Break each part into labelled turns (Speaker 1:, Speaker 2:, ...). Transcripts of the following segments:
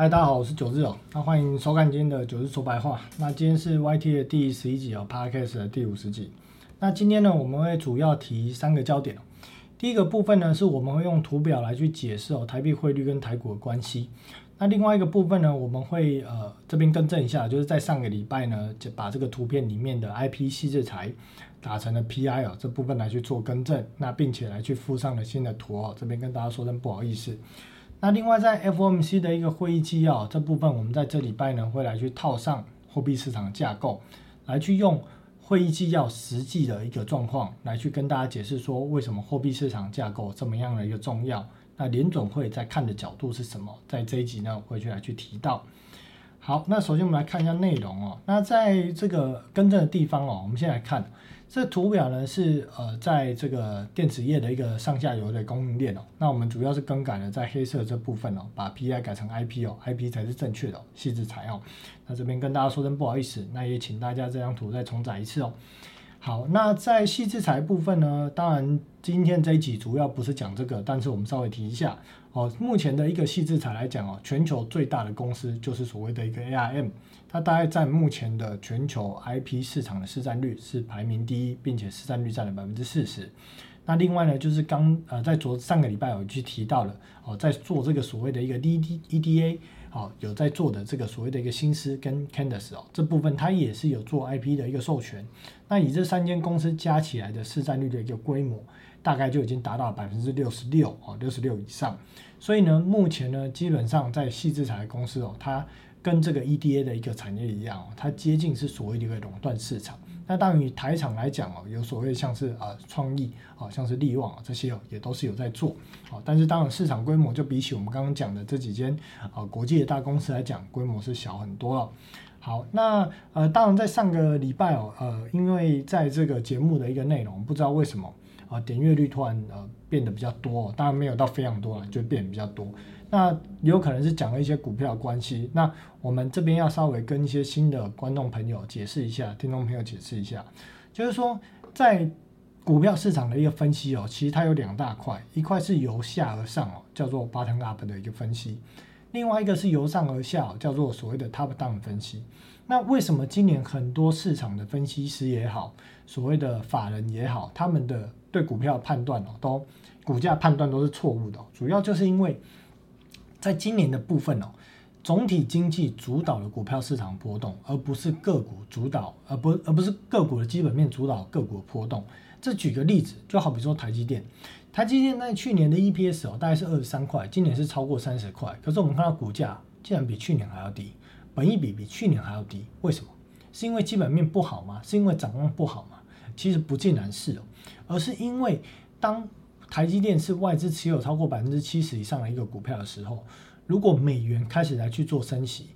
Speaker 1: 嗨，大家好，我是九日哦。那欢迎收看今天的九日说白话。那今天是 YT 的第十一集哦，Podcast 的第五十集。那今天呢，我们会主要提三个焦点。第一个部分呢，是我们会用图表来去解释哦台币汇率跟台股的关系。那另外一个部分呢，我们会呃这边更正一下，就是在上个礼拜呢，就把这个图片里面的 IP 细制裁打成了 PI 哦这部分来去做更正，那并且来去附上了新的图哦，这边跟大家说声不好意思。那另外在 FOMC 的一个会议纪要这部分，我们在这礼拜呢会来去套上货币市场架构，来去用会议纪要实际的一个状况来去跟大家解释说，为什么货币市场架构这么样的一个重要。那联总会在看的角度是什么？在这一集呢会去来去提到。好，那首先我们来看一下内容哦。那在这个更正的地方哦，我们先来看。这图表呢是呃，在这个电子业的一个上下游的供应链哦。那我们主要是更改了在黑色这部分哦，把 PI 改成 IP 哦，IP 才是正确的哦细致材哦。那这边跟大家说声不好意思，那也请大家这张图再重载一次哦。好，那在细致材部分呢，当然今天这一集主要不是讲这个，但是我们稍微提一下哦。目前的一个细致材来讲哦，全球最大的公司就是所谓的一个 ARM。它大概占目前的全球 IP 市场的市占率是排名第一，并且市占率占了百分之四十。那另外呢，就是刚呃在昨上个礼拜有去提到了哦，在做这个所谓的一个 DD EDA 哦，有在做的这个所谓的一个新思跟 Candice 哦，这部分它也是有做 IP 的一个授权。那以这三间公司加起来的市占率的一个规模，大概就已经达到百分之六十六哦，六十六以上。所以呢，目前呢，基本上在细制材公司哦，它跟这个 EDA 的一个产业一样哦，它接近是所谓的一个垄断市场。那当于台厂来讲哦，有所谓像是啊创意啊，像是力旺啊这些哦，也都是有在做。好，但是当然市场规模就比起我们刚刚讲的这几间啊国际的大公司来讲，规模是小很多了。好，那呃当然在上个礼拜哦，呃因为在这个节目的一个内容，不知道为什么啊点阅率突然呃变得比较多，当然没有到非常多了，就变得比较多。那有可能是讲了一些股票的关系，那我们这边要稍微跟一些新的观众朋友解释一下，听众朋友解释一下，就是说在股票市场的一个分析哦，其实它有两大块，一块是由下而上哦，叫做 bottom up 的一个分析，另外一个是由上而下，叫做所谓的 top down 分析。那为什么今年很多市场的分析师也好，所谓的法人也好，他们的对股票的判断哦，都股价判断都是错误的，主要就是因为。在今年的部分哦，总体经济主导了股票市场波动，而不是个股主导，而不而不是个股的基本面主导个股的波动。这举个例子，就好比说台积电，台积电在去年的 EPS 哦，大概是二十三块，今年是超过三十块，可是我们看到股价竟然比去年还要低，本益比比去年还要低，为什么？是因为基本面不好吗？是因为展望不好吗？其实不尽然是哦，而是因为当。台积电是外资持有超过百分之七十以上的一个股票的时候，如果美元开始来去做升息，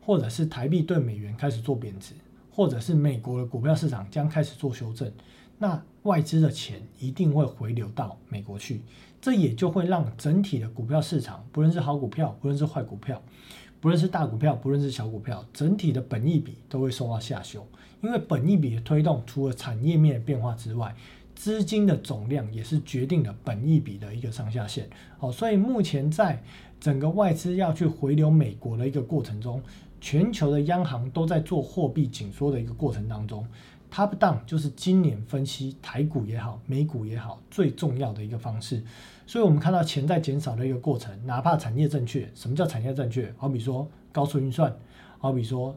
Speaker 1: 或者是台币对美元开始做贬值，或者是美国的股票市场将开始做修正，那外资的钱一定会回流到美国去，这也就会让整体的股票市场，不论是好股票，不论是坏股票，不论是大股票，不论是小股票，整体的本益比都会受到下修，因为本益比的推动，除了产业面变化之外，资金的总量也是决定了本益比的一个上下限，好，所以目前在整个外资要去回流美国的一个过程中，全球的央行都在做货币紧缩的一个过程当中，top down 就是今年分析台股也好，美股也好最重要的一个方式，所以我们看到钱在减少的一个过程，哪怕产业正确，什么叫产业正确？好比说高速运算，好比说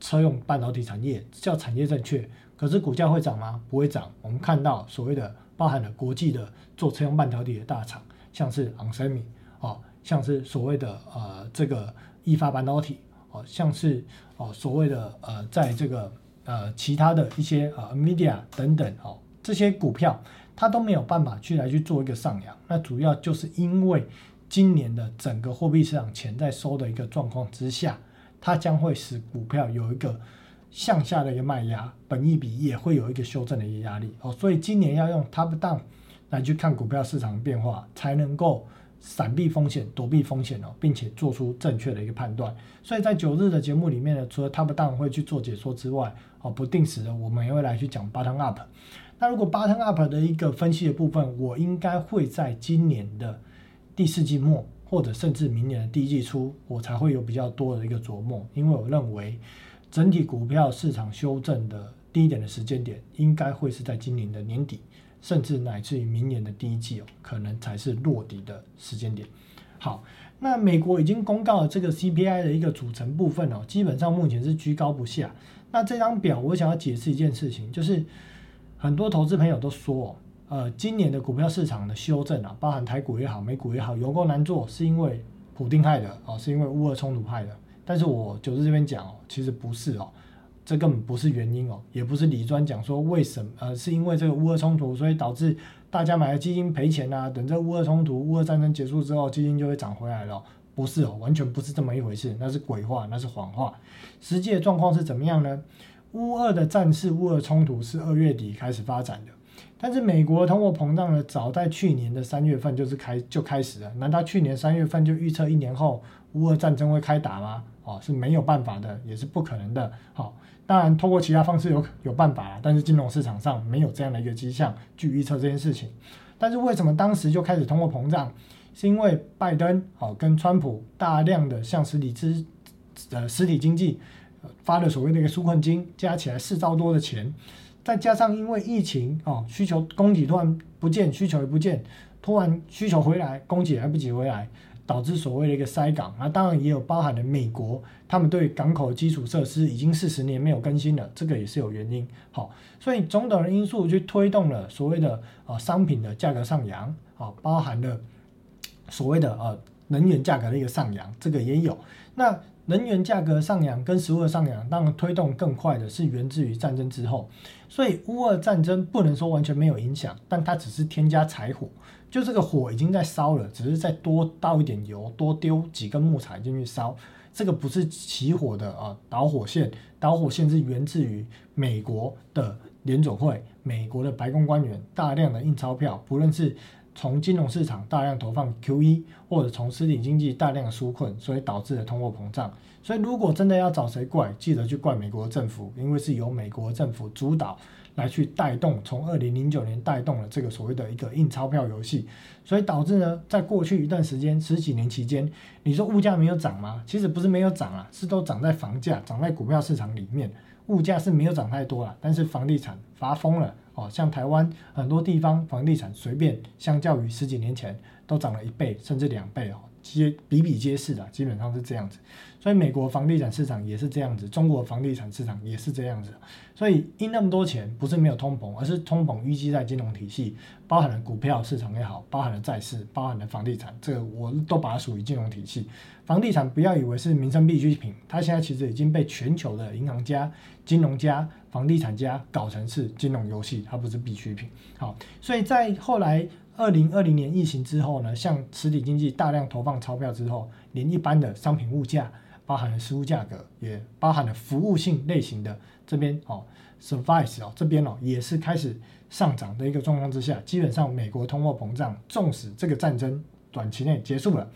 Speaker 1: 车用半导体产业叫产业正确。可是股价会涨吗？不会涨。我们看到所谓的包含了国际的做车用半导体的大厂，像是 onsemi 哦，像是所谓的呃这个易发半导体哦，像是哦所谓的呃在这个呃其他的一些呃 media 等等哦，这些股票它都没有办法去来去做一个上扬。那主要就是因为今年的整个货币市场钱在收的一个状况之下，它将会使股票有一个。向下的一个卖压，本一比也会有一个修正的一个压力哦，所以今年要用 top down 来去看股票市场变化，才能够闪避风险、躲避风险哦，并且做出正确的一个判断。所以在九日的节目里面呢，除了 top down 会去做解说之外，哦，不定时的我们也会来去讲 bottom up。那如果 bottom up 的一个分析的部分，我应该会在今年的第四季末。或者甚至明年的第一季初，我才会有比较多的一个琢磨，因为我认为整体股票市场修正的低点的时间点，应该会是在今年的年底，甚至乃至于明年的第一季哦，可能才是落底的时间点。好，那美国已经公告了这个 CPI 的一个组成部分哦，基本上目前是居高不下。那这张表我想要解释一件事情，就是很多投资朋友都说。哦呃，今年的股票市场的修正啊，包含台股也好，美股也好，有够难做，是因为普丁害的哦，是因为乌俄冲突害的。但是我九日这边讲哦，其实不是哦，这根本不是原因哦，也不是李专讲说为什么，呃，是因为这个乌俄冲突，所以导致大家买的基金赔钱啊。等这乌俄冲突、乌俄战争结束之后，基金就会涨回来了，不是哦，完全不是这么一回事，那是鬼话，那是谎话。实际的状况是怎么样呢？乌俄的战事、乌俄冲突是二月底开始发展的。但是美国通货膨胀呢，早在去年的三月份就是开就开始了。难道去年三月份就预测一年后乌俄战争会开打吗？哦，是没有办法的，也是不可能的。好，当然通过其他方式有有办法但是金融市场上没有这样的一个迹象去预测这件事情。但是为什么当时就开始通货膨胀？是因为拜登哦跟川普大量的向实体资呃实体经济发了所谓的一个纾困金，加起来四兆多的钱。再加上因为疫情哦，需求供给突然不见，需求也不见，突然需求回来，供给来不及回来，导致所谓的一个塞港。那当然也有包含了美国，他们对港口基础设施已经四十年没有更新了，这个也是有原因。好，所以种种的因素去推动了所谓的呃商品的价格上扬，啊，包含了所谓的呃能源价格的一个上扬，这个也有。那能源价格上扬跟食物的上扬，当然推动更快的是源自于战争之后，所以乌俄战争不能说完全没有影响，但它只是添加柴火，就这个火已经在烧了，只是再多倒一点油，多丢几根木材进去烧，这个不是起火的啊导火线，导火线是源自于美国的联总会、美国的白宫官员大量的印钞票，不论是。从金融市场大量投放 QE，或者从实体经济大量的纾困，所以导致了通货膨胀。所以如果真的要找谁怪，记得去怪美国政府，因为是由美国政府主导来去带动，从二零零九年带动了这个所谓的一个印钞票游戏，所以导致呢，在过去一段时间十几年期间，你说物价没有涨吗？其实不是没有涨啊，是都涨在房价、涨在股票市场里面，物价是没有涨太多啊，但是房地产发疯了。哦，像台湾很多地方房地产随便，相较于十几年前都涨了一倍甚至两倍哦，皆比比皆是的，基本上是这样子。所以美国房地产市场也是这样子，中国房地产市场也是这样子。所以印那么多钱不是没有通膨，而是通膨淤积在金融体系，包含了股票市场也好，包含了债市，包含了房地产，这个我都把它属于金融体系。房地产不要以为是民生必需品，它现在其实已经被全球的银行家、金融家、房地产家搞成是金融游戏，它不是必需品。好，所以在后来二零二零年疫情之后呢，向实体经济大量投放钞票之后，连一般的商品物价，包含了食物价格，也包含了服务性类型的这边哦，service 哦这边哦也是开始上涨的一个状况之下，基本上美国通货膨胀，纵使这个战争短期内结束了。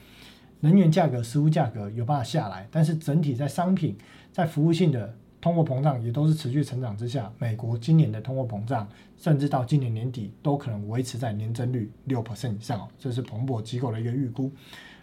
Speaker 1: 能源价格、食物价格有办法下来，但是整体在商品、在服务性的通货膨胀也都是持续成长之下，美国今年的通货膨胀，甚至到今年年底都可能维持在年增率六 percent 以上，这是彭博机构的一个预估。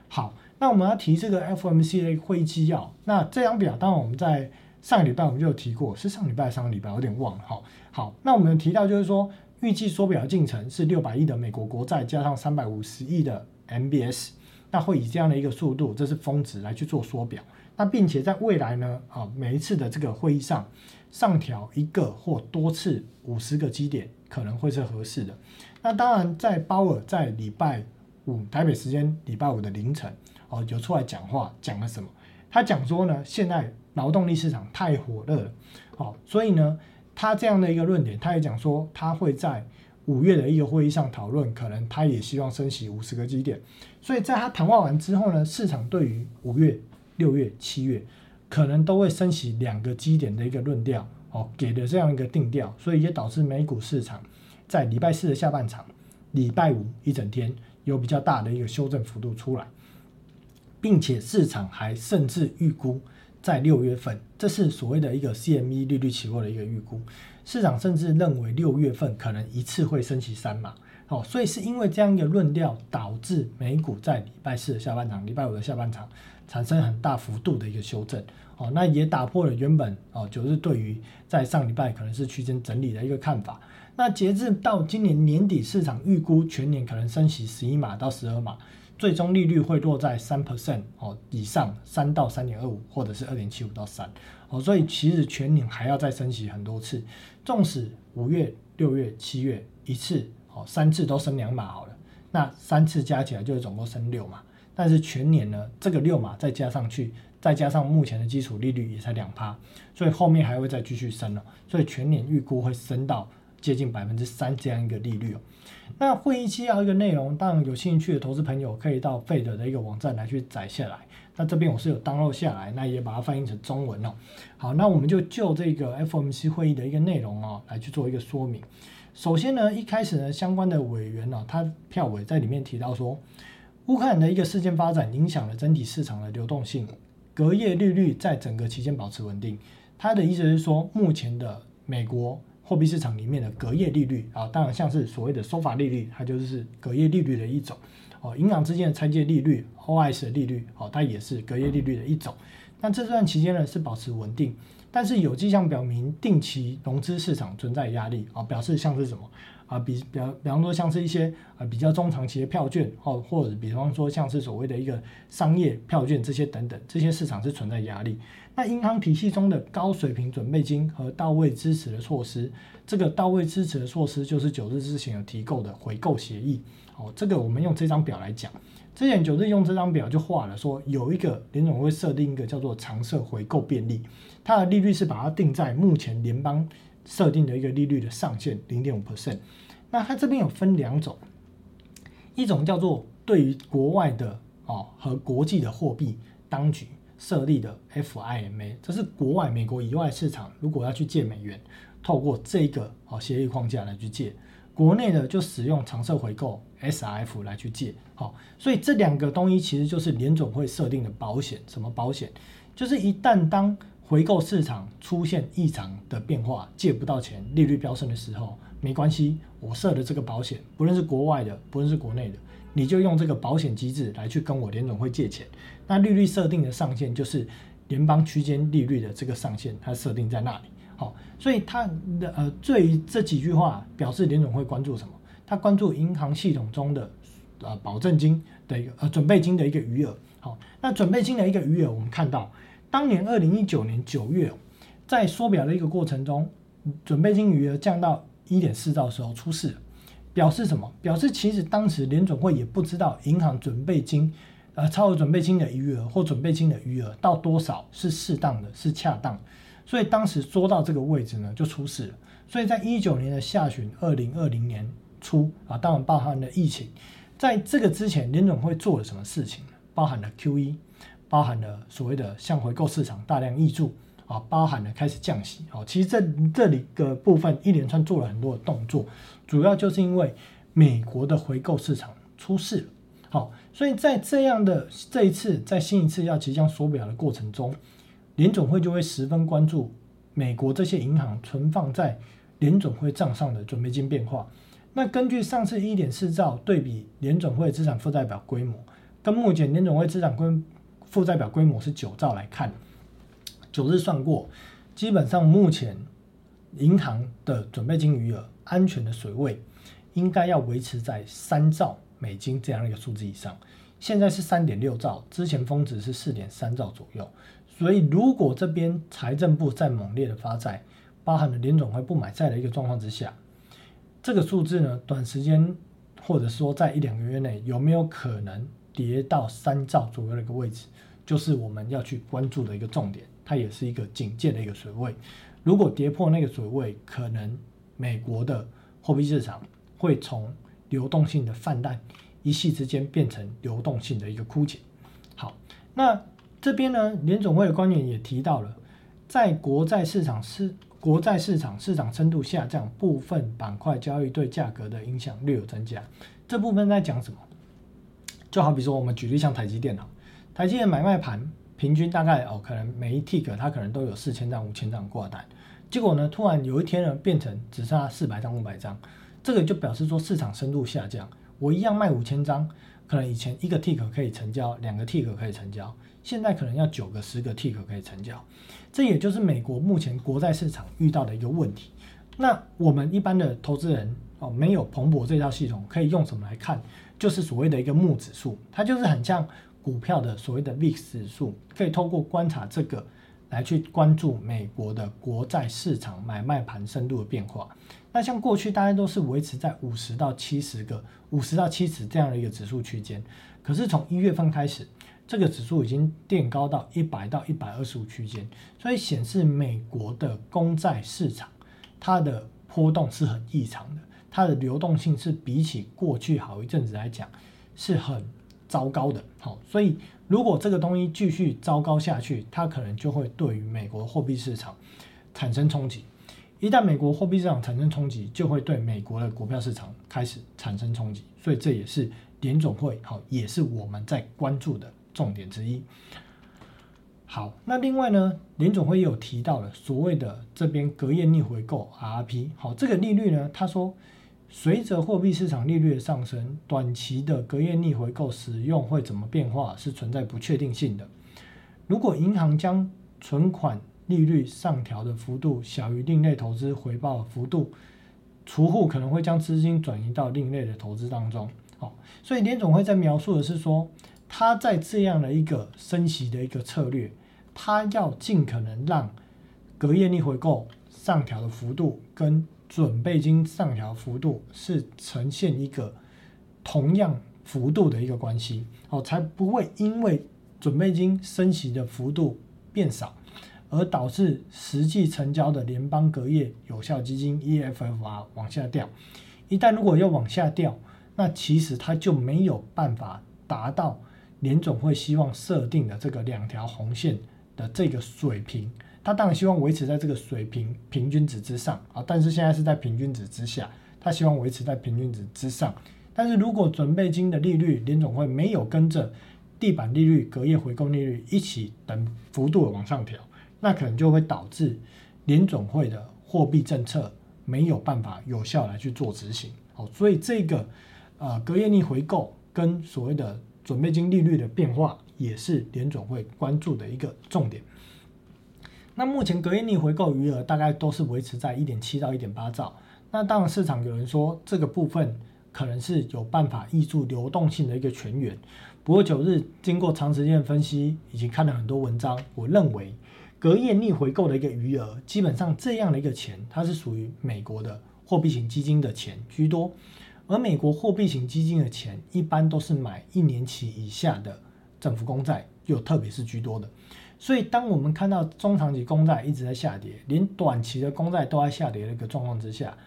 Speaker 1: 好，那我们要提这个 FOMC 的会议纪要，那这张表当然我们在上个礼拜我们就有提过，是上礼拜、上个礼拜有点忘了。好，好，那我们提到就是说，预计缩表进程是六百亿的美国国债加上三百五十亿的 MBS。那会以这样的一个速度，这是峰值来去做缩表。那并且在未来呢，啊，每一次的这个会议上上调一个或多次五十个基点，可能会是合适的。那当然，在鲍尔在礼拜五台北时间礼拜五的凌晨，哦，有出来讲话，讲了什么？他讲说呢，现在劳动力市场太火热了，好，所以呢，他这样的一个论点，他也讲说，他会在。五月的一个会议上讨论，可能他也希望升息五十个基点，所以在他谈话完之后呢，市场对于五月、六月、七月可能都会升息两个基点的一个论调，哦，给的这样一个定调，所以也导致美股市场在礼拜四的下半场、礼拜五一整天有比较大的一个修正幅度出来，并且市场还甚至预估在六月份，这是所谓的一个 CME 利率期货的一个预估。市场甚至认为六月份可能一次会升息三码，哦，所以是因为这样一个论调，导致美股在礼拜四的下半场、礼拜五的下半场产生很大幅度的一个修正。哦，那也打破了原本哦，就是对于在上礼拜可能是区间整理的一个看法。那截至到今年年底，市场预估全年可能升息十一码到十二码，最终利率会落在三 percent 哦以上，三到三点二五，或者是二点七五到三。哦，所以其实全年还要再升息很多次，纵使五月、六月、七月一次，哦三次都升两码好了，那三次加起来就是总共升六码。但是全年呢，这个六码再加上去。再加上目前的基础利率也才两趴，所以后面还会再继续升了，所以全年预估会升到接近百分之三这样一个利率哦。那会议纪要一个内容，当然有兴趣的投资朋友可以到费德的一个网站来去载下来。那这边我是有 download 下来，那也把它翻译成中文哦。好，那我们就就这个 FOMC 会议的一个内容哦来去做一个说明。首先呢，一开始呢，相关的委员呢，他票委在里面提到说，乌克兰的一个事件发展影响了整体市场的流动性。隔夜利率在整个期间保持稳定，他的意思是说，目前的美国货币市场里面的隔夜利率啊，当然像是所谓的收法利率，它就是隔夜利率的一种哦。银行之间的拆借利率 （OIS） 的利率哦，它也是隔夜利率的一种。那这段期间呢是保持稳定，但是有迹象表明定期融资市场存在压力啊，表示像是什么？啊，比比方比方说像是一些啊比较中长期的票券，哦，或者比方说像是所谓的一个商业票券这些等等，这些市场是存在压力。那银行体系中的高水平准备金和到位支持的措施，这个到位支持的措施就是九日之前有提购的回购协议。哦，这个我们用这张表来讲，之前九日用这张表就画了，说有一个联总会设定一个叫做长设回购便利，它的利率是把它定在目前联邦。设定的一个利率的上限零点五 percent，那它这边有分两种，一种叫做对于国外的哦和国际的货币当局设立的 FIMA，这是国外美国以外市场如果要去借美元，透过这个哦协议框架来去借，国内的就使用长设回购 SRF 来去借，好，所以这两个东西其实就是联总会设定的保险，什么保险？就是一旦当回购市场出现异常的变化，借不到钱，利率飙升的时候，没关系，我设的这个保险，不论是国外的，不论是国内的，你就用这个保险机制来去跟我联总会借钱。那利率设定的上限就是联邦区间利率的这个上限，它设定在那里。好，所以它的呃，对于这几句话表示联总会关注什么？他关注银行系统中的呃保证金的一个呃准备金的一个余额。好，那准备金的一个余额，我们看到。当年二零一九年九月，在缩表的一个过程中，准备金余额降到一点四兆的时候出事，表示什么？表示其实当时联准会也不知道银行准备金，呃，超额准备金的余额或准备金的余额到多少是适当的，是恰当，所以当时说到这个位置呢，就出事了。所以在一九年的下旬，二零二零年初啊，当然包含了疫情，在这个之前，联准会做了什么事情？包含了 Q E。包含了所谓的向回购市场大量溢注啊，包含了开始降息哦。其实这这里个部分一连串做了很多的动作，主要就是因为美国的回购市场出事了。好，所以在这样的这一次在新一次要即将缩表的过程中，联总会就会十分关注美国这些银行存放在联总会账上的准备金变化。那根据上次一点四兆对比联总会资产负债表规模，跟目前联总会资产规负债表规模是九兆来看，九日算过，基本上目前银行的准备金余额安全的水位应该要维持在三兆美金这样一个数字以上。现在是三点六兆，之前峰值是四点三兆左右。所以如果这边财政部在猛烈的发债，包含了联总会不买债的一个状况之下，这个数字呢，短时间或者说在一两个月内有没有可能？跌到三兆左右的一个位置，就是我们要去关注的一个重点，它也是一个警戒的一个水位。如果跌破那个水位，可能美国的货币市场会从流动性的泛滥，一夕之间变成流动性的一个枯竭。好，那这边呢，联总会的官员也提到了，在国债市场是国债市场市场深度下降，部分板块交易对价格的影响略有增加。这部分在讲什么？就好比说，我们举例像台积电脑，台积电买卖盘平均大概哦，可能每一 tick 它可能都有四千张、五千张挂单，结果呢，突然有一天呢，变成只剩下四百张、五百张，这个就表示说市场深度下降。我一样卖五千张，可能以前一个 tick 可以成交，两个 tick 可以成交，现在可能要九个、十个 tick 可以成交。这也就是美国目前国债市场遇到的一个问题。那我们一般的投资人哦，没有彭博这套系统，可以用什么来看？就是所谓的一个木指数，它就是很像股票的所谓的 VIX 指数，可以透过观察这个来去关注美国的国债市场买卖盘深度的变化。那像过去大家都是维持在五十到七十个、五十到七十这样的一个指数区间，可是从一月份开始，这个指数已经垫高到一百到一百二十五区间，所以显示美国的公债市场它的波动是很异常的。它的流动性是比起过去好一阵子来讲是很糟糕的，好，所以如果这个东西继续糟糕下去，它可能就会对于美国货币市场产生冲击。一旦美国货币市场产生冲击，就会对美国的股票市场开始产生冲击。所以这也是联总会好，也是我们在关注的重点之一。好，那另外呢，联总会也有提到了所谓的这边隔夜逆回购 RP，好，这个利率呢，他说。随着货币市场利率的上升，短期的隔夜逆回购使用会怎么变化是存在不确定性的。如果银行将存款利率上调的幅度小于另类投资回报的幅度，储户可能会将资金转移到另类的投资当中。哦，所以联总会在描述的是说，他在这样的一个升息的一个策略，他要尽可能让隔夜逆回购上调的幅度跟准备金上调幅度是呈现一个同样幅度的一个关系，哦，才不会因为准备金升息的幅度变少，而导致实际成交的联邦隔夜有效基金 EFFR 往下掉。一旦如果要往下掉，那其实它就没有办法达到联总会希望设定的这个两条红线的这个水平。他当然希望维持在这个水平平均值之上啊，但是现在是在平均值之下。他希望维持在平均值之上，但是如果准备金的利率联总会没有跟着地板利率、隔夜回购利率一起等幅度的往上调，那可能就会导致联总会的货币政策没有办法有效来去做执行。好，所以这个呃隔夜逆回购跟所谓的准备金利率的变化，也是联总会关注的一个重点。那目前隔夜逆回购余额大概都是维持在一点七到一点八兆。那当然市场有人说这个部分可能是有办法挹注流动性的一个泉源。不过九日经过长时间分析，以及看了很多文章，我认为隔夜逆回购的一个余额，基本上这样的一个钱，它是属于美国的货币型基金的钱居多。而美国货币型基金的钱，一般都是买一年期以下的政府公债，又特别是居多的。所以，当我们看到中长期公债一直在下跌，连短期的公债都在下跌的一个状况之下，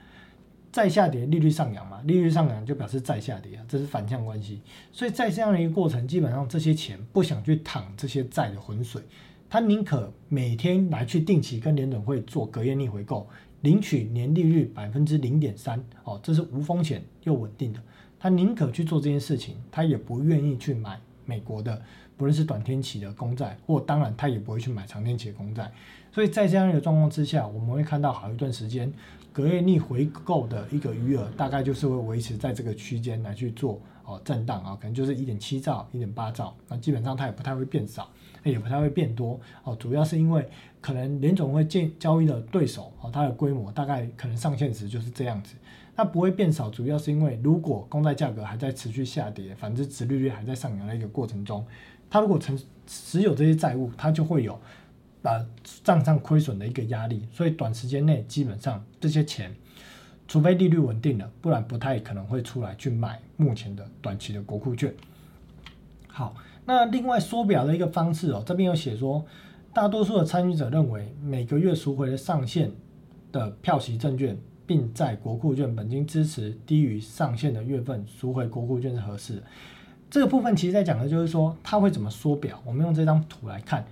Speaker 1: 再下跌，利率上扬嘛，利率上扬就表示再下跌啊，这是反向关系。所以在这样的一个过程，基本上这些钱不想去淌这些债的浑水，他宁可每天来去定期跟联准会做隔夜逆回购，领取年利率百分之零点三，哦，这是无风险又稳定的。他宁可去做这件事情，他也不愿意去买美国的。不论是短天期的公债，或当然他也不会去买长天期的公债，所以在这样一个状况之下，我们会看到好一段时间隔夜逆回购的一个余额，大概就是会维持在这个区间来去做哦震荡啊，可能就是一点七兆、一点八兆，那基本上它也不太会变少，也不太会变多哦，主要是因为可能联总会建交易的对手哦，它的规模大概可能上限值就是这样子，那不会变少，主要是因为如果公债价格还在持续下跌，反之殖利率还在上扬的一个过程中。他如果持持有这些债务，他就会有把账上亏损的一个压力，所以短时间内基本上这些钱，除非利率稳定了，不然不太可能会出来去买目前的短期的国库券。好，那另外缩表的一个方式哦，这边有写说，大多数的参与者认为每个月赎回的上限的票息证券，并在国库券本金支持低于上限的月份赎回国库券是合适的。这个部分其实在讲的就是说，它会怎么缩表。我们用这张图来看，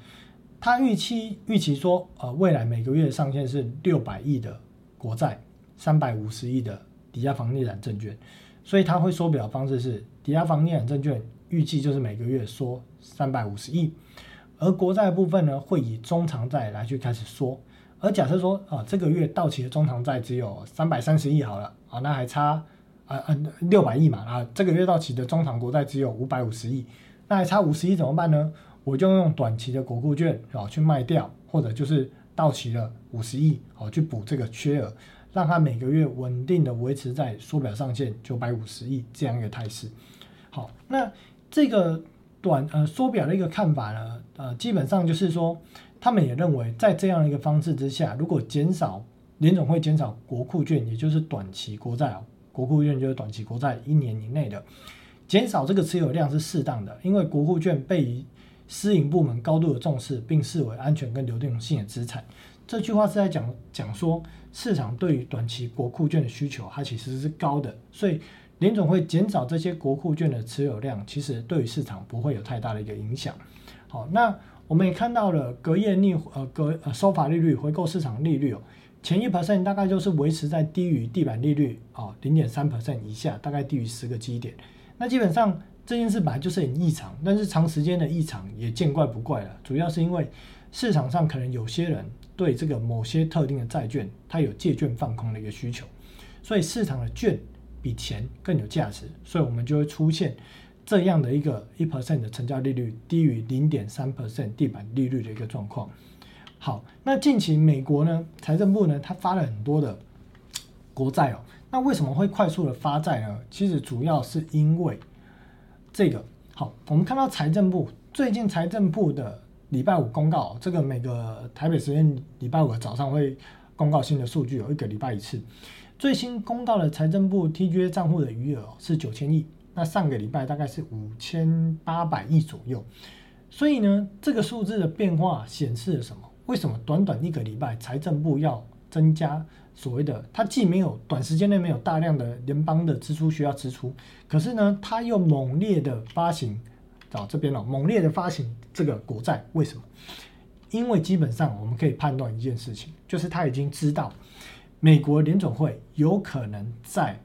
Speaker 1: 它预期预期说，呃，未来每个月上限是六百亿的国债，三百五十亿的抵押房地产证券，所以它会缩表方式是，抵押房地产证券预计就是每个月缩三百五十亿，而国债部分呢，会以中长债来去开始缩，而假设说啊，这个月到期的中长债只有三百三十亿好了啊，那还差啊啊六百亿嘛啊，这个月到期的中长国债只有五百五十亿，那还差五十亿怎么办呢？我就用短期的国库券啊去卖掉，或者就是到期了五十亿哦去补这个缺额，让它每个月稳定的维持在缩表上限九百五十亿这样一个态势。好，那这个短呃缩表的一个看法呢，呃基本上就是说。他们也认为，在这样一个方式之下，如果减少联总会减少国库券，也就是短期国债啊，国库券就是短期国债一年以内的减少这个持有量是适当的，因为国库券被私营部门高度的重视，并视为安全跟流动性的资产。这句话是在讲讲说，市场对于短期国库券的需求，它其实是高的，所以联总会减少这些国库券的持有量，其实对于市场不会有太大的一个影响。好，那。我们也看到了隔夜逆呃隔呃收法利率回购市场利率哦，前一 percent 大概就是维持在低于地板利率哦零点三 percent 以下，大概低于十个基点。那基本上这件事本来就是很异常，但是长时间的异常也见怪不怪了。主要是因为市场上可能有些人对这个某些特定的债券，它有借券放空的一个需求，所以市场的券比钱更有价值，所以我们就会出现。这样的一个一 percent 的成交利率低于零点三 percent 地板利率的一个状况。好，那近期美国呢，财政部呢，它发了很多的国债哦。那为什么会快速的发债呢？其实主要是因为这个。好，我们看到财政部最近财政部的礼拜五公告，这个每个台北时间礼拜五的早上会公告新的数据，有一个礼拜一次。最新公告的财政部 TGA 账户的余额是九千亿。那上个礼拜大概是五千八百亿左右，所以呢，这个数字的变化显示了什么？为什么短短一个礼拜，财政部要增加所谓的？它既没有短时间内没有大量的联邦的支出需要支出，可是呢，它又猛烈的发行，找这边了，猛烈的发行这个国债，为什么？因为基本上我们可以判断一件事情，就是他已经知道美国联总会有可能在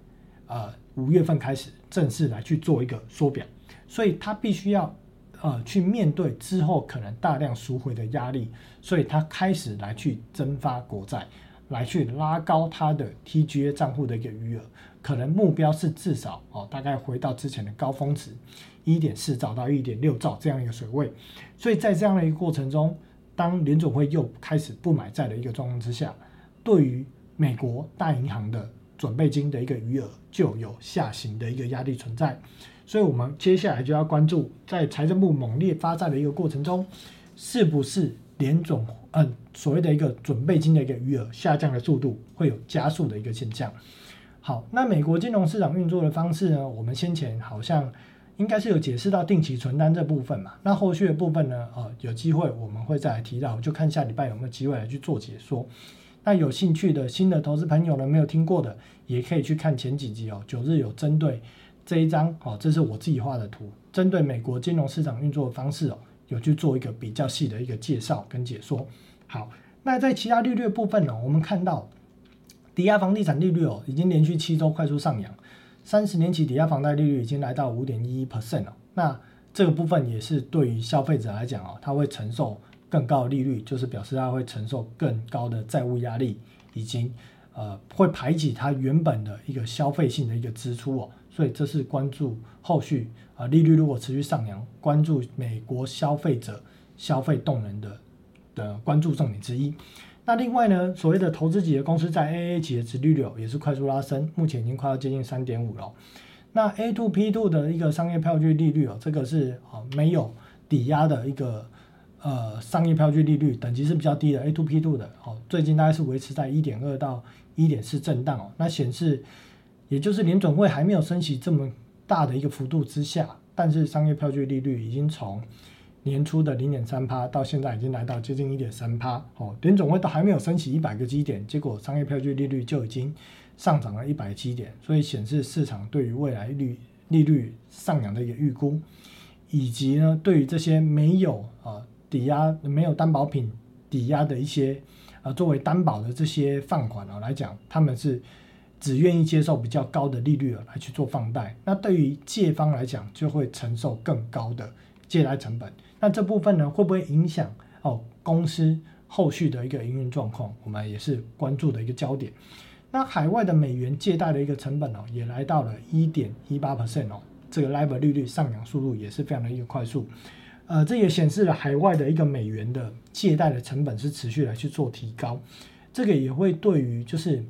Speaker 1: 呃。五月份开始正式来去做一个缩表，所以他必须要呃去面对之后可能大量赎回的压力，所以他开始来去增发国债，来去拉高他的 TGA 账户的一个余额，可能目标是至少哦大概回到之前的高峰值一点四兆到一点六兆这样一个水位，所以在这样的一个过程中，当联总会又开始不买债的一个状况之下，对于美国大银行的。准备金的一个余额就有下行的一个压力存在，所以我们接下来就要关注，在财政部猛烈发债的一个过程中，是不是联总嗯所谓的一个准备金的一个余额下降的速度会有加速的一个现象。好，那美国金融市场运作的方式呢？我们先前好像应该是有解释到定期存单这部分嘛，那后续的部分呢？呃，有机会我们会再来提到，就看下礼拜有没有机会来去做解说。那有兴趣的新的投资朋友呢，没有听过的，也可以去看前几集哦。九日有针对这一张哦，这是我自己画的图，针对美国金融市场运作的方式哦，有去做一个比较细的一个介绍跟解说。好，那在其他利率部分呢，我们看到抵押房地产利率哦，已经连续七周快速上扬，三十年期抵押房贷利率已经来到五点一一 percent 了。那这个部分也是对于消费者来讲哦，他会承受。更高的利率就是表示它会承受更高的债务压力，以及呃会排挤它原本的一个消费性的一个支出哦，所以这是关注后续啊利率如果持续上扬，关注美国消费者消费动能的的关注重点之一。那另外呢，所谓的投资级的公司在 A A 级的值利率也是快速拉升，目前已经快要接近三点五了。那 A to P two 的一个商业票据利率哦，这个是啊没有抵押的一个。呃，商业票据利率等级是比较低的，A to P two 的哦，最近大概是维持在一点二到一点四震荡哦。那显示，也就是联准会还没有升息这么大的一个幅度之下，但是商业票据利率已经从年初的零点三趴到现在已经来到接近一点三趴哦。联总会都还没有升起一百个基点，结果商业票据利率就已经上涨了一百基点，所以显示市场对于未来率利率上扬的一个预估，以及呢对于这些没有啊。抵押没有担保品抵押的一些，呃，作为担保的这些放款啊来讲，他们是只愿意接受比较高的利率来去做放贷。那对于借方来讲，就会承受更高的借贷成本。那这部分呢，会不会影响哦公司后续的一个营运状况，我们也是关注的一个焦点。那海外的美元借贷的一个成本哦，也来到了一点一八 percent 哦，这个 LIBOR 利率上扬速度也是非常的一个快速。呃，这也显示了海外的一个美元的借贷的成本是持续来去做提高。这个也会对于就是，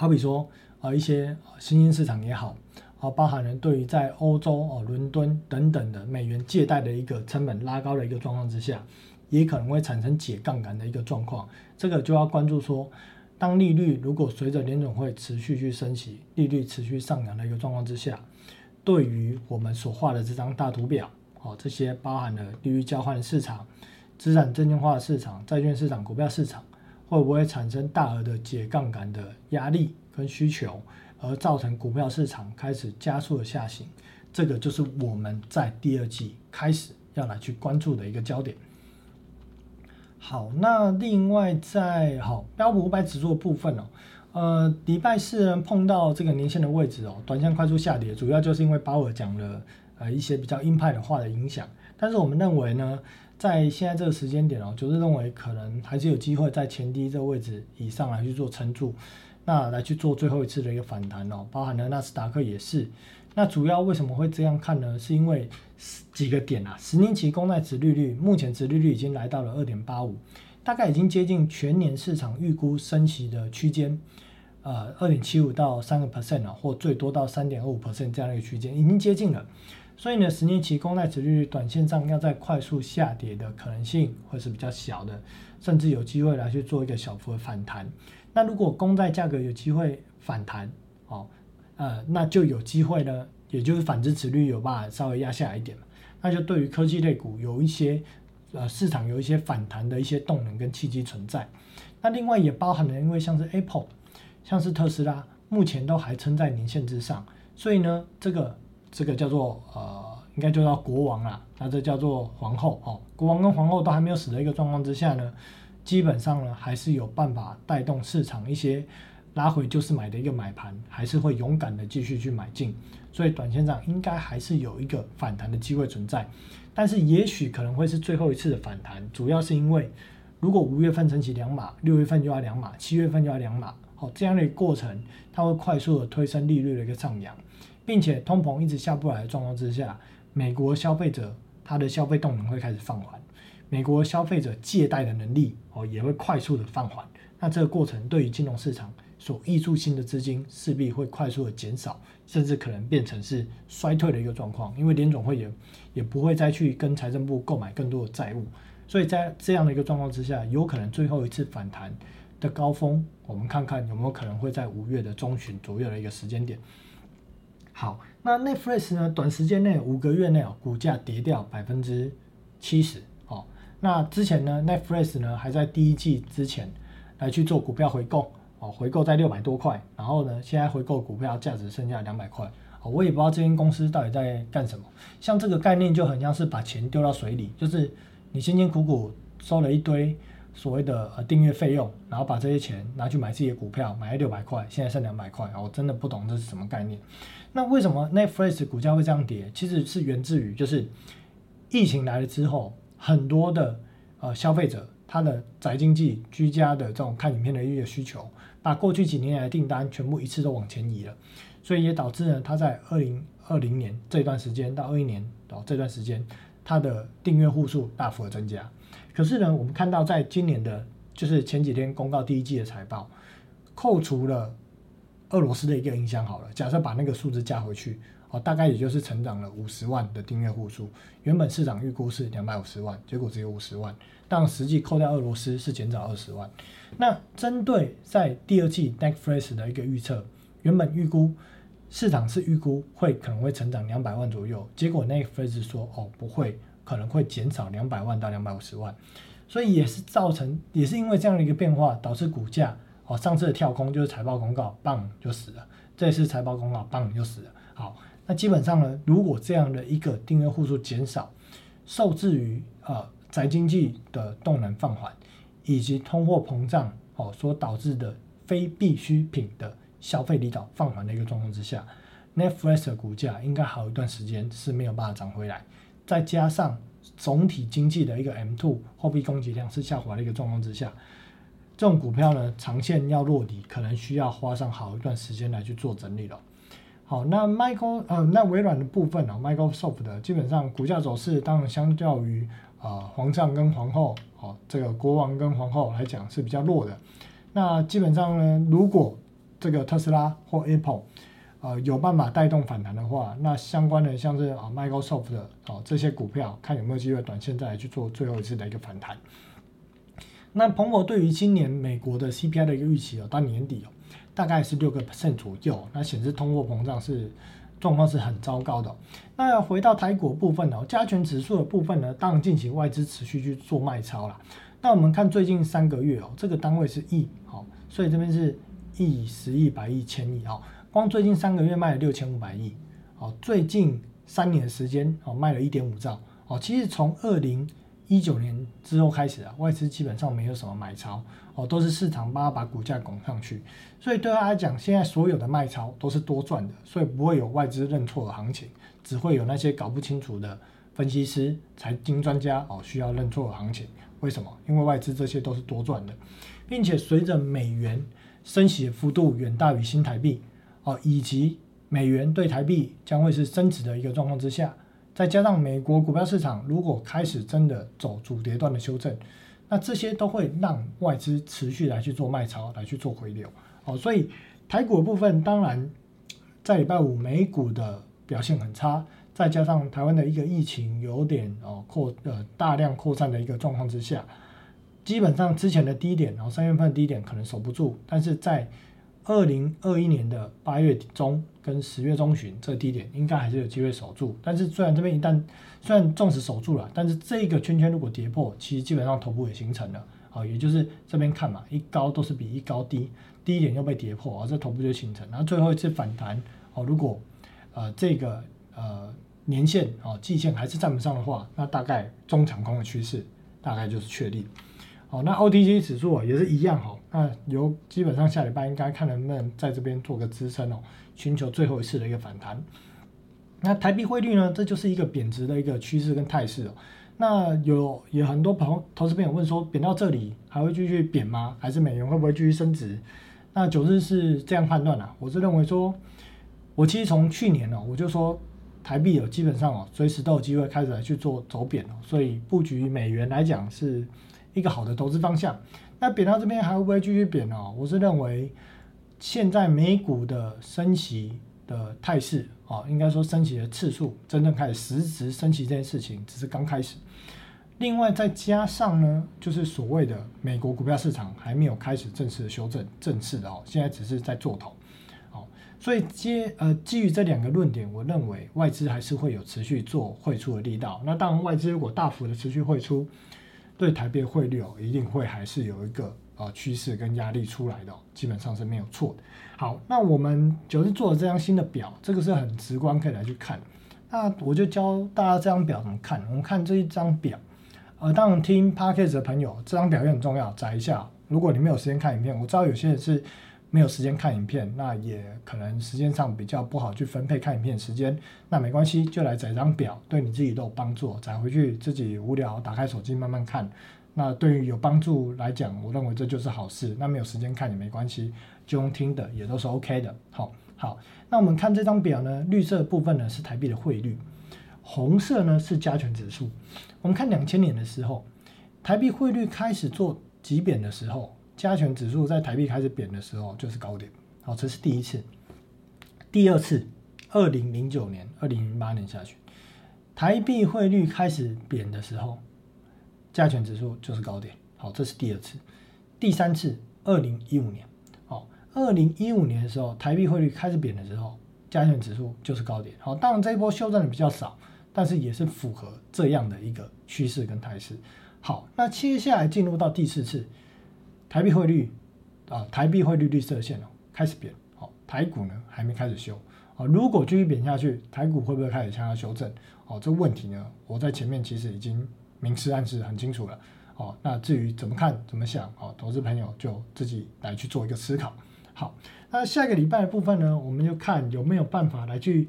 Speaker 1: 好比说啊一些新兴市场也好，啊包含了对于在欧洲哦伦敦等等的美元借贷的一个成本拉高的一个状况之下。也可能会产生解杠杆的一个状况，这个就要关注说，当利率如果随着联总会持续去升息，利率持续上扬的一个状况之下，对于我们所画的这张大图表，哦，这些包含了利率交换市场、资产证券化市场、债券市场、股票市场，会不会产生大额的解杠杆的压力跟需求，而造成股票市场开始加速的下行？这个就是我们在第二季开始要来去关注的一个焦点。好，那另外在好标普五百指数的部分哦，呃，迪拜四人碰到这个年线的位置哦，短线快速下跌，主要就是因为鲍尔讲了呃一些比较鹰派的话的影响。但是我们认为呢，在现在这个时间点哦，就是认为可能还是有机会在前低这个位置以上来去做撑住，那来去做最后一次的一个反弹哦，包含了纳斯达克也是。那主要为什么会这样看呢？是因为几个点啊，十年期公债值利率目前值利率已经来到了二点八五，大概已经接近全年市场预估升息的区间，呃，二点七五到三个 percent 啊，或最多到三点二五 percent 这样一个区间，已经接近了。所以呢，十年期公债值利率短线上要在快速下跌的可能性会是比较小的，甚至有机会来去做一个小幅的反弹。那如果公债价格有机会反弹，哦。呃，那就有机会呢，也就是反之，持率有办法稍微压下来一点，那就对于科技类股有一些呃市场有一些反弹的一些动能跟契机存在。那另外也包含了，因为像是 Apple，像是特斯拉，目前都还撑在年线之上，所以呢，这个这个叫做呃，应该就叫国王啊，那这叫做皇后哦，国王跟皇后都还没有死的一个状况之下呢，基本上呢还是有办法带动市场一些。拉回就是买的一个买盘，还是会勇敢的继续去买进，所以短线上应该还是有一个反弹的机会存在，但是也许可能会是最后一次的反弹，主要是因为如果五月份升起两码，六月份就要两码，七月份就要两码，好这样的过程，它会快速的推升利率的一个上扬，并且通膨一直下不来的状况之下，美国消费者他的消费动能会开始放缓，美国消费者借贷的能力哦也会快速的放缓，那这个过程对于金融市场。所溢出新的资金势必会快速的减少，甚至可能变成是衰退的一个状况，因为联总会也也不会再去跟财政部购买更多的债务，所以在这样的一个状况之下，有可能最后一次反弹的高峰，我们看看有没有可能会在五月的中旬左右的一个时间点。好，那 Netflix 呢，短时间内五个月内哦，股价跌掉百分之七十哦，那之前呢，Netflix 呢还在第一季之前来去做股票回购。哦，回购在六百多块，然后呢，现在回购股票价值剩下两百块，哦，我也不知道这间公司到底在干什么。像这个概念就很像是把钱丢到水里，就是你辛辛苦苦收了一堆所谓的呃订阅费用，然后把这些钱拿去买自己的股票，买了六百块，现在剩两百块，我真的不懂这是什么概念。那为什么 Netflix 股价会这样跌？其实是源自于就是疫情来了之后，很多的呃消费者他的宅经济居家的这种看影片的一个需求。把过去几年来的订单全部一次都往前移了，所以也导致呢，它在二零二零年这段时间到二一年哦这段时间，它的订阅户数大幅的增加。可是呢，我们看到在今年的，就是前几天公告第一季的财报，扣除了俄罗斯的一个影响好了，假设把那个数字加回去，哦，大概也就是成长了五十万的订阅户数。原本市场预估是两百五十万，结果只有五十万，但实际扣掉俄罗斯是减少二十万。那针对在第二季 Netflix 的一个预测，原本预估市场是预估会可能会成长两百万左右，结果 Netflix 说哦不会，可能会减少两百万到两百五十万，所以也是造成也是因为这样的一个变化，导致股价哦上次的跳空就是财报公告棒就死了，这次财报公告棒就死了。好，那基本上呢，如果这样的一个订阅户数减少，受制于呃宅经济的动能放缓。以及通货膨胀哦所导致的非必需品的消费力道放缓的一个状况之下，Netflix 的股价应该好一段时间是没有办法涨回来。再加上总体经济的一个 M two 货币供给量是下滑的一个状况之下，这种股票呢，长线要落底，可能需要花上好一段时间来去做整理了。好，那 Michael 呃，那微软的部分呢，Microsoft 的基本上股价走势，当然相较于啊皇上跟皇后，哦，这个国王跟皇后来讲是比较弱的。那基本上呢，如果这个特斯拉或 Apple 呃有办法带动反弹的话，那相关的像是啊 Microsoft 的哦这些股票，看有没有机会短线再来去做最后一次的一个反弹。那彭博对于今年美国的 CPI 的一个预期哦，到年底哦。大概是六个 percent 左右，那显示通货膨胀是状况是很糟糕的。那要回到台股部分哦，加权指数的部分呢，当然进行外资持续去做卖超了。那我们看最近三个月哦，这个单位是亿，好，所以这边是亿、十亿、百亿、千亿啊。光最近三个月卖了六千五百亿，好，最近三年时间哦，卖了一点五兆，哦，其实从二零一九年之后开始啊，外资基本上没有什么买超。哦，都是市场帮他把股价拱上去，所以对他来讲，现在所有的卖超都是多赚的，所以不会有外资认错的行情，只会有那些搞不清楚的分析师、财经专家哦需要认错的行情。为什么？因为外资这些都是多赚的，并且随着美元升息的幅度远大于新台币哦，以及美元对台币将会是升值的一个状况之下，再加上美国股票市场如果开始真的走主跌段的修正。那这些都会让外资持续来去做卖超，来去做回流，哦，所以台股的部分，当然在礼拜五美股的表现很差，再加上台湾的一个疫情有点哦扩呃大量扩散的一个状况之下，基本上之前的低点，然后三月份低点可能守不住，但是在二零二一年的八月中跟十月中旬，这个低点应该还是有机会守住。但是虽然这边一旦虽然纵使守住了，但是这个圈圈如果跌破，其实基本上头部也形成了。好，也就是这边看嘛，一高都是比一高低，低点又被跌破，啊，这头部就形成。然后最后一次反弹，哦，如果呃这个呃年线哦季线还是站不上的话，那大概中长空的趋势大概就是确立。好，那 OTC 指数啊也是一样哈，那由基本上下礼拜应该看能不能在这边做个支撑哦，寻求最后一次的一个反弹。那台币汇率呢，这就是一个贬值的一个趋势跟态势哦。那有有很多朋友投资朋友问说，贬到这里还会继续贬吗？还是美元会不会继续升值？那九日是这样判断的，我是认为说，我其实从去年哦，我就说台币有基本上哦，随时都有机会开始来去做走贬哦，所以布局美元来讲是。一个好的投资方向，那贬到这边还会不会继续贬呢？我是认为现在美股的升息的态势啊，应该说升息的次数真正开始实质升息这件事情只是刚开始。另外再加上呢，就是所谓的美国股票市场还没有开始正式的修正，正式的哦，现在只是在做头，哦，所以接呃基于这两个论点，我认为外资还是会有持续做汇出的力道。那当然外资如果大幅的持续汇出。对台币汇率哦，一定会还是有一个呃趋势跟压力出来的，基本上是没有错的。好，那我们就是做了这张新的表，这个是很直观可以来去看。那我就教大家这张表怎么看。我们看这一张表，呃，当然听 p a c k a g e 的朋友，这张表也很重要，载一下。如果你没有时间看影片，我知道有些人是。没有时间看影片，那也可能时间上比较不好去分配看影片时间，那没关系，就来载张表，对你自己都有帮助。载回去自己无聊，打开手机慢慢看。那对于有帮助来讲，我认为这就是好事。那没有时间看也没关系，就用听的也都是 OK 的。好，好，那我们看这张表呢，绿色部分呢是台币的汇率，红色呢是加权指数。我们看两千年的时候，台币汇率开始做急贬的时候。加权指数在台币开始贬的时候就是高点，好，这是第一次。第二次，二零零九年、二零零八年下去，台币汇率开始贬的时候，加权指数就是高点，好，这是第二次。第三次，二零一五年，好，二零一五年的时候，台币汇率开始贬的时候，加权指数就是高点，好，当然这一波修正的比较少，但是也是符合这样的一个趋势跟态势。好，那接下来进入到第四次。台币汇率啊，台币汇率绿色线哦，开始贬，好，台股呢还没开始修，啊，如果继续贬下去，台股会不会开始向下修正？哦，这问题呢，我在前面其实已经明示暗示很清楚了，哦，那至于怎么看怎么想，哦，投资朋友就自己来去做一个思考。好，那下个礼拜的部分呢，我们就看有没有办法来去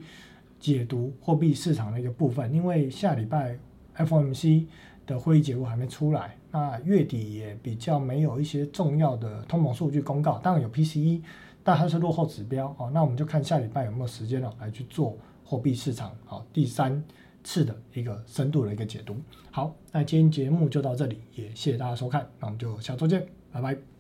Speaker 1: 解读货币市场的一个部分，因为下礼拜 FOMC 的会议结果还没出来，那月底也比较没有一些重要的通膨数据公告，当然有 PCE，但它是落后指标哦。那我们就看下礼拜有没有时间了来去做货币市场好第三次的一个深度的一个解读。好，那今天节目就到这里，也谢谢大家收看，那我们就下周见，拜拜。